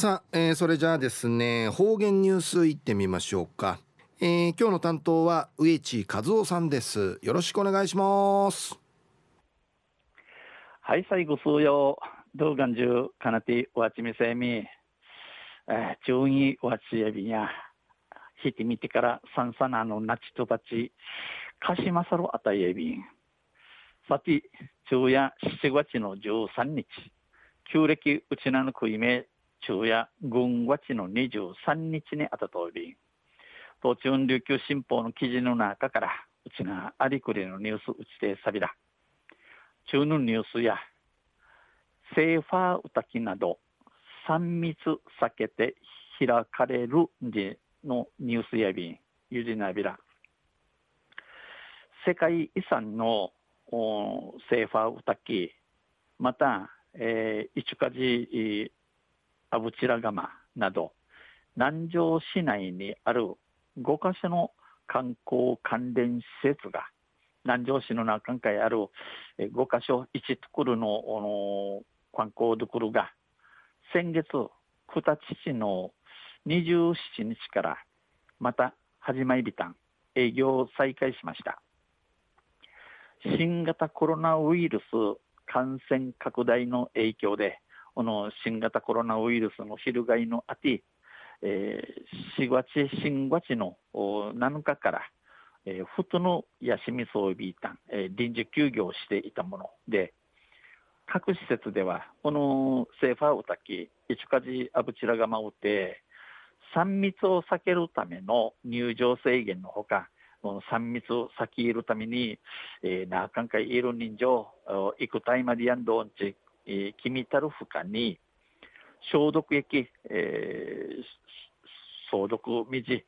さあ、えー、それじゃあですね方言ニュースいってみましょうか、えー、今日の担当は植地和夫さんです。よろしくお願いします。はい最後数曜動画中かなてわちみせみ。えー、中にわちやびや引いてみてからさんさなのなちとばちかしまさろあたえびん。さて昼夜7月の13日旧暦うちなのくいめ昼夜軍月の23日にあたとおり東中琉球新報の記事の中からうちがありくりのニュースうちてさびら。中のニュースやセーファーうたきなど3密避けて開かれるのニュースやびんゆじなびら。世界遺産のセーファーうたきまた、えー、市梶阿武白釜など南城市内にある5カ所の観光関連施設が南城市の中にある5カ所1ところの観光どころが先月九田市の27日からまた始まりびたん。営業を再開しました。新型コロナウイルス感染拡大の影響でこの新型コロナウイルスの翻のあて、えー、4月新月の7日から、えー、ふとの休み装備たん、えー、臨時休業していたもので、各施設では、このセーファーウタキ、イチカジアブチラガマウテ、3密を避けるための入場制限のほか、この3密を避けるために、えー、なあかんかいいる人情、行くタイマディアンドンチ、えー、君たる負荷に消毒液、えー、消毒水、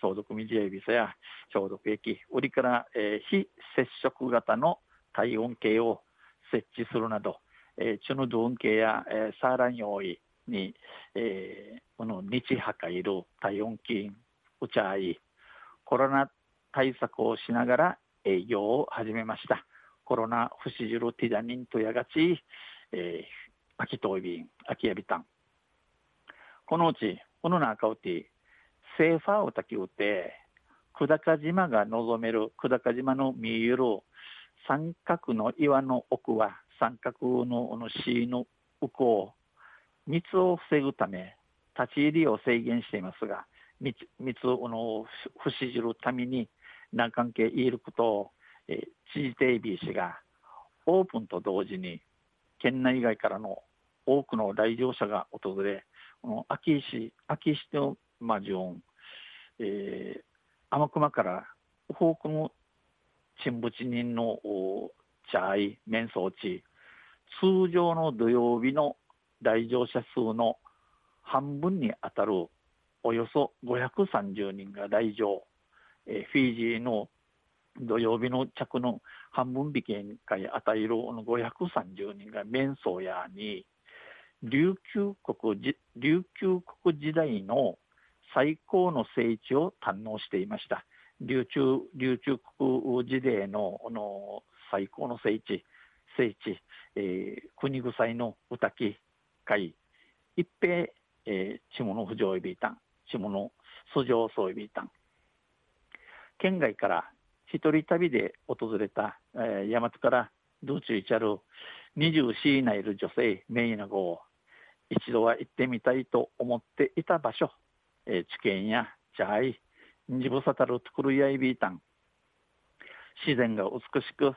消毒水エビスや消毒液、売りから、えー、非接触型の体温計を設置するなど、えー、チュヌドゥン計や、えー、サーラン用意に、えー、この日破壊る体温計、うちゃい、コロナ対策をしながら営業を始めました。コロナ不死汁ティダニンとやがち、えー、秋東便、秋やびたん。このうち、この中うて、セーファーをたきうて、久高島が望める久高島の見える三角の岩の奥は三角のの市の奥を密を防ぐため立ち入りを制限していますが密密をの不死じるために何関係いることを、えー、知事定ビー氏がオープンと同時に県内外からの多くの来場者が訪れ、この秋石、秋石のまあン、えー、天熊から多くの沈没人の茶い、面相地、通常の土曜日の来場者数の半分に当たるおよそ530人が来場、えー、フィージーの土曜日の着の半分引き会与える530人が面相やに琉球国琉球国時代の最高の聖地を堪能していました。琉球琉球国時代のの最高の聖地聖地、えー、国臭の歌木会一平、えー、下の不条いびいたん下の素性そういびいた県外から一人旅で訪れた、えー、大和から道中いちゃる24市内いる女性メイナゴを一度は行ってみたいと思っていた場所、えー、地形やチャイジブサタルトクルヤイビータン自然が美しく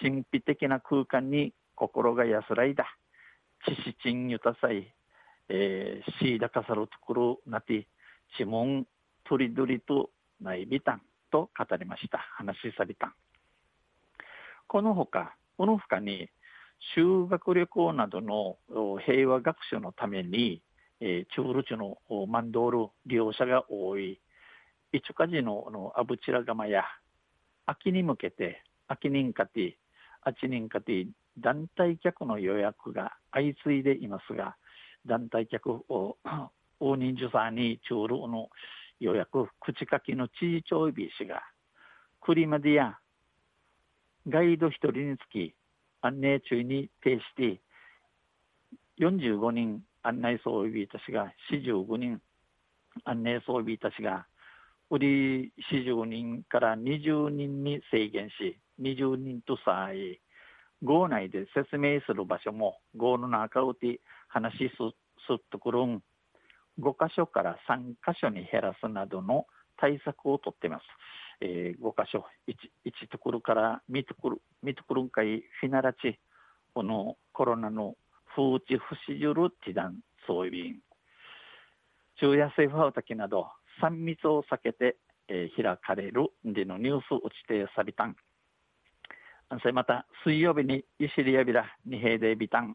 神秘的な空間に心が安らいだ。知識チンユタサイ、えー、シーダカサルトクルナティチモントリドリとナイビタンと語りました。話しさびた。このほかこの他に修学旅行などの平和学習のために、えー、チュールチュのマンドール利用者が多い。イチュカジののアブチラガマや秋に向けて秋人かてあち人かて団体客の予約が相次いでいますが団体客を大人数さんにチュールの予約口書きの知事長日氏が栗までやガイド1人につき案内中に呈して45人案内装備たちが45人案内装備たちが売り40人から20人に制限し20人とさえ号内で説明する場所も号の中をて話しすっとくるん。5箇所から3箇所に減らすなどの対策をとっています。えー、5箇所。1, 1ところから見ところ見ところんかいフィナラチこのコロナの風知不死じるティダンそういう昼夜政府はうたきなど3密を避けて、えー、開かれるでのニュース打ちてさびたん。それまた水曜日にゆしりやびら二平でびたん